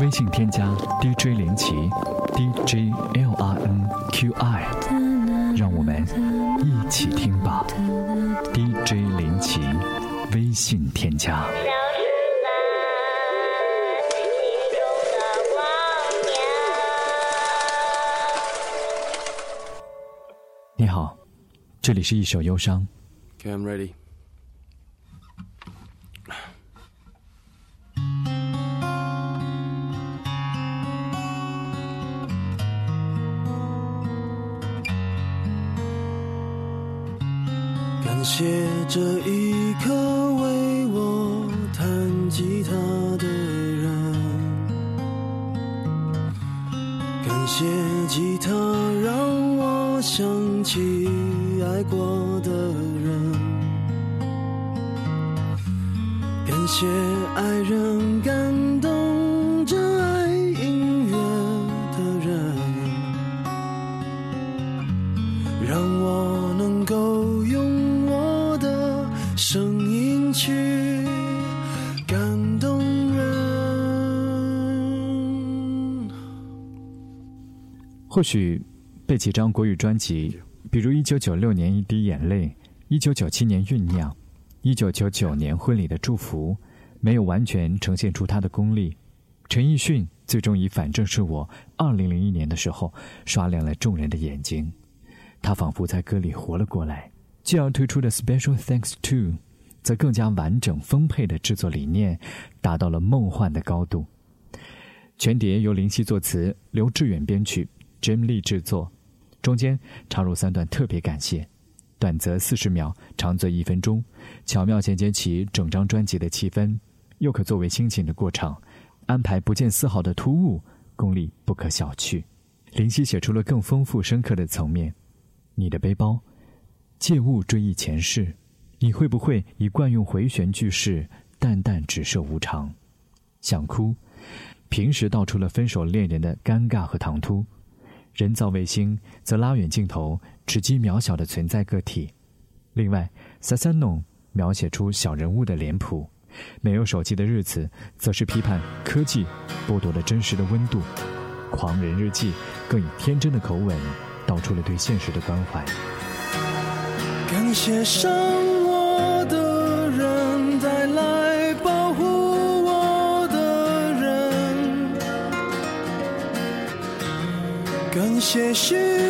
微信添加 DJ 林奇，DJ L R N Q I，让我们一起听吧。DJ 林奇，微信添加。你好，这里是一首忧伤。Okay, I'm ready. 感谢这一刻为我弹吉他的人，感谢吉他让我想起爱过的人，感谢爱人或许被几张国语专辑，比如一九九六年《一滴眼泪》，一九九七年《酝酿》，一九九九年《婚礼的祝福》，没有完全呈现出他的功力。陈奕迅最终以《反正是我》二零零一年的时候刷亮了众人的眼睛，他仿佛在歌里活了过来。继而推出的《Special Thanks to》，则更加完整丰沛的制作理念，达到了梦幻的高度。全碟由林夕作词，刘志远编曲，Jim Lee 制作，中间插入三段特别感谢，短则四十秒，长则一分钟，巧妙衔接起整张专辑的气氛，又可作为心情的过场，安排不见丝毫的突兀，功力不可小觑。林夕写出了更丰富深刻的层面。你的背包，借物追忆前世，你会不会以惯用回旋句式，淡淡指涉无常？想哭。平时道出了分手恋人的尴尬和唐突，人造卫星则拉远镜头，直击渺小的存在个体。另外，萨萨农描写出小人物的脸谱，没有手机的日子，则是批判科技剥夺了真实的温度。狂人日记更以天真的口吻，道出了对现实的关怀。感谢现实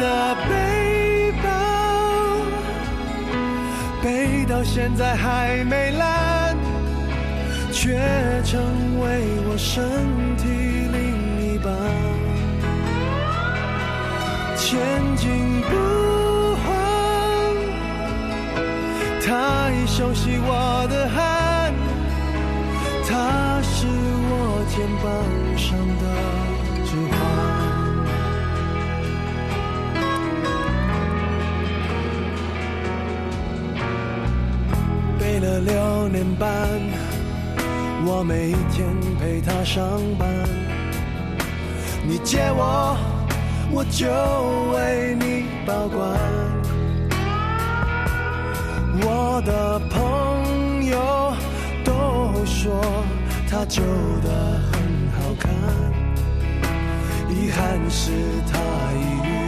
的背包背到现在还没烂，却成为我身体另一半。前进不换，它已熟悉我的汗，它是我肩膀上的伴，我每天陪他上班。你借我，我就为你保管。我的朋友都说他旧的很好看，遗憾是他已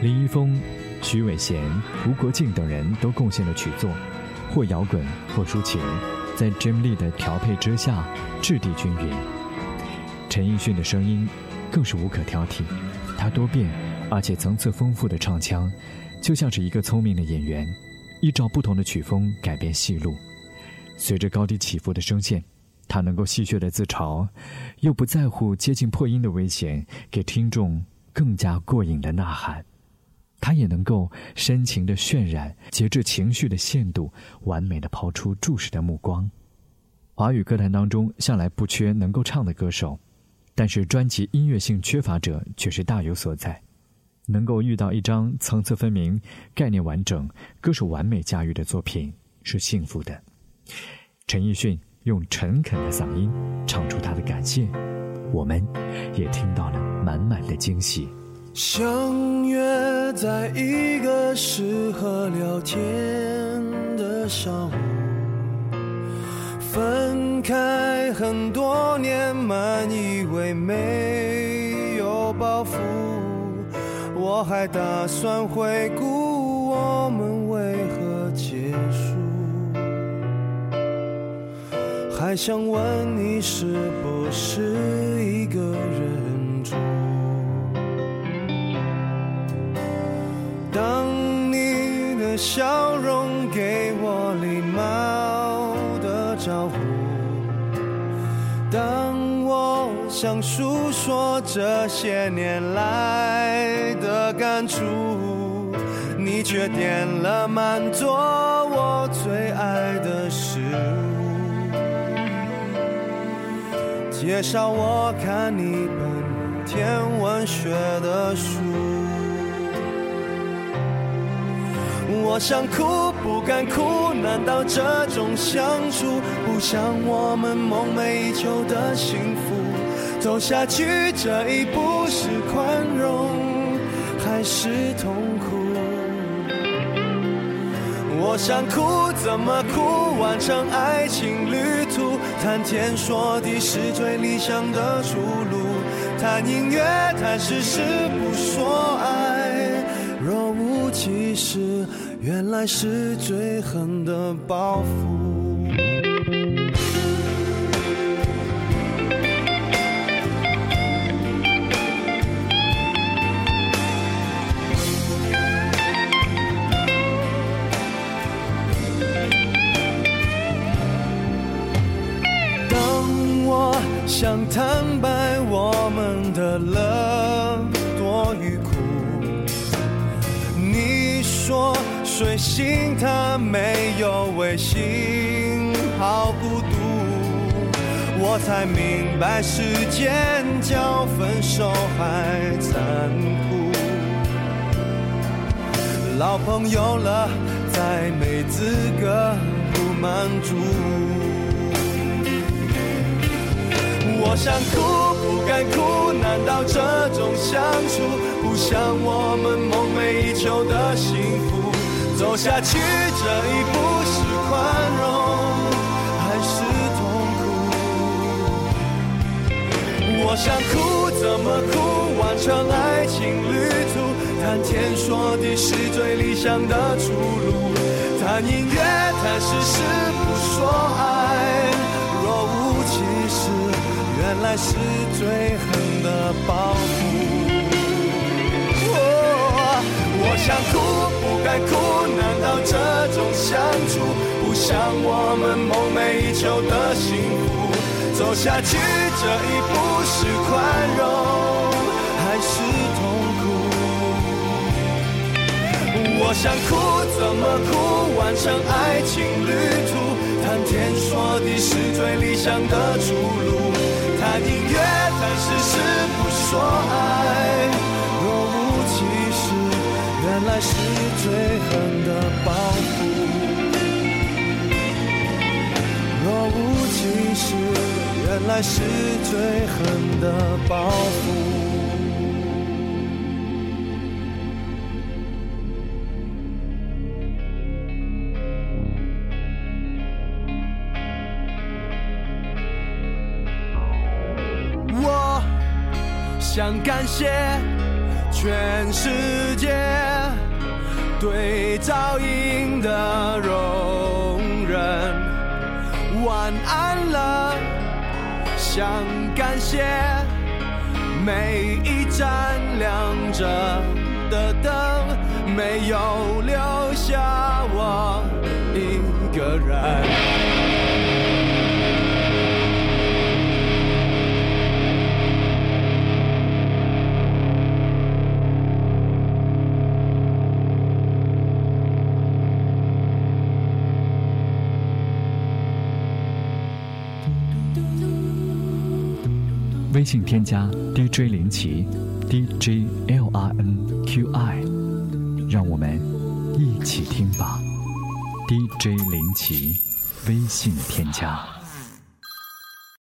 林一峰、徐伟贤、吴国敬等人都贡献了曲作，或摇滚，或抒情，在 Jim Lee 的调配之下，质地均匀。陈奕迅的声音更是无可挑剔，他多变而且层次丰富的唱腔，就像是一个聪明的演员，依照不同的曲风改变戏路。随着高低起伏的声线，他能够戏谑的自嘲，又不在乎接近破音的危险，给听众更加过瘾的呐喊。他也能够深情的渲染，节制情绪的限度，完美的抛出注视的目光。华语歌坛当中向来不缺能够唱的歌手。但是专辑音乐性缺乏者却是大有所在，能够遇到一张层次分明、概念完整、歌手完美驾驭的作品是幸福的。陈奕迅用诚恳的嗓音唱出他的感谢，我们也听到了满满的惊喜。在一个适合聊天的上午。分开很多年，满以为没有包袱，我还打算回顾我们为何结束，还想问你是不是一个人？当你的笑容给我礼貌的。招呼。当我想诉说这些年来的感触，你却点了满桌我最爱的食物，介绍我看一本天文学的书。我想哭不敢哭，难道这种相处不像我们梦寐以求的幸福？走下去这一步是宽容还是痛苦？我想哭怎么哭？完成爱情旅途，谈天说地是最理想的出路。谈音乐谈事实不说爱，其实。原来是最狠的报复。当我想坦白我们的睡醒，他没有微信，好孤独。我才明白，时间叫分手还残酷。老朋友了，再没资格不满足。我想哭，不敢哭，难道这种相处？不像我们梦寐以求的幸福。走下去这一步是宽容还是痛苦？我想哭怎么哭？完成爱情旅途，谈天说地是最理想的出路。谈音乐，谈事，不说爱。若无其事，原来是最狠的报复。我想哭，不该哭，难道这种相处不像我们梦寐以求的幸福？走下去这一步是宽容还是痛苦？我想哭，怎么哭？完成爱情旅途，谈天说地是最理想的出路。谈音乐，谈事实，不说爱。若无其事原来是最狠的报复。若无其事，原来是最狠的报复。我想感谢全世界。对噪音的容忍，晚安了，想感谢每一盏亮着的灯，没有留下我一个人。微信添加 DJ 林奇，DJ L R N Q I，让我们一起听吧。DJ 林奇，微信添加。